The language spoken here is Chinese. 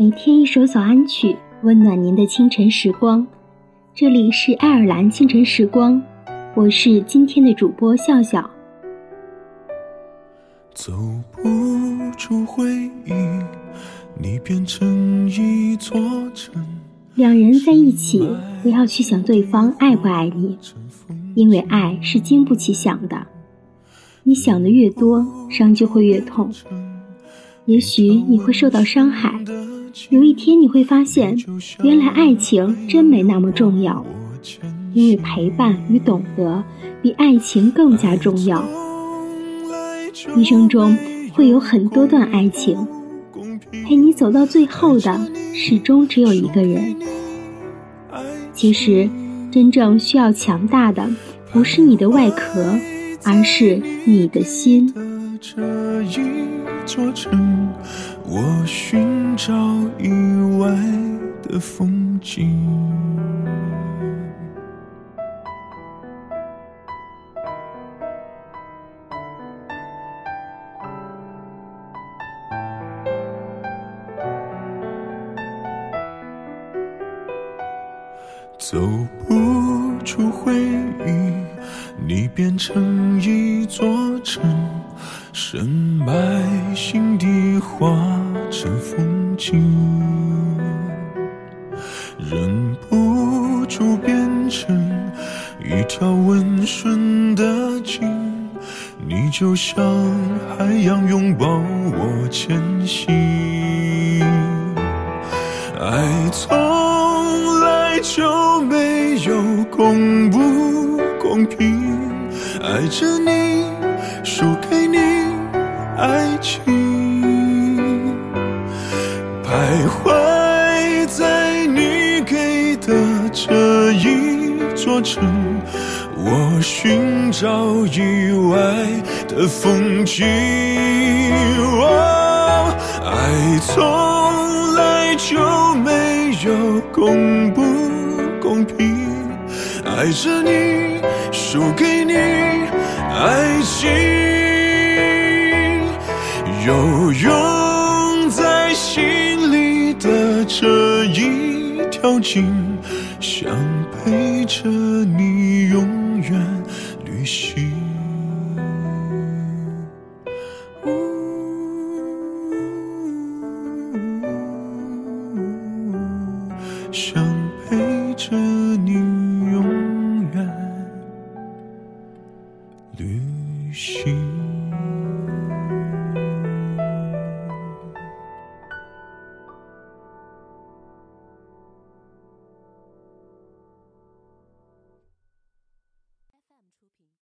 每天一首早安曲，温暖您的清晨时光。这里是爱尔兰清晨时光，我是今天的主播笑笑。走不出回忆，你变成一座城。两人在一起，不要去想对方爱不爱你，因为爱是经不起想的。你想的越多，伤就会越痛。也许你会受到伤害，有一天你会发现，原来爱情真没那么重要，因为陪伴与懂得比爱情更加重要。一生中会有很多段爱情，陪你走到最后的始终只有一个人。其实，真正需要强大的不是你的外壳，而是你的心。座城，我寻找意外的风景。走不出回忆，你变成一座城。深埋心底，化成风景，忍不住变成一条温顺的鲸。你就像海洋拥抱我前行，爱从就没有公不公平，爱着你，输给你。爱情徘徊在你给的这一座城，我寻找意外的风景。爱从来就没有公平，爱着你，输给你，爱情。有拥在心里的这一条鲸，想陪着你永远旅行。想陪着你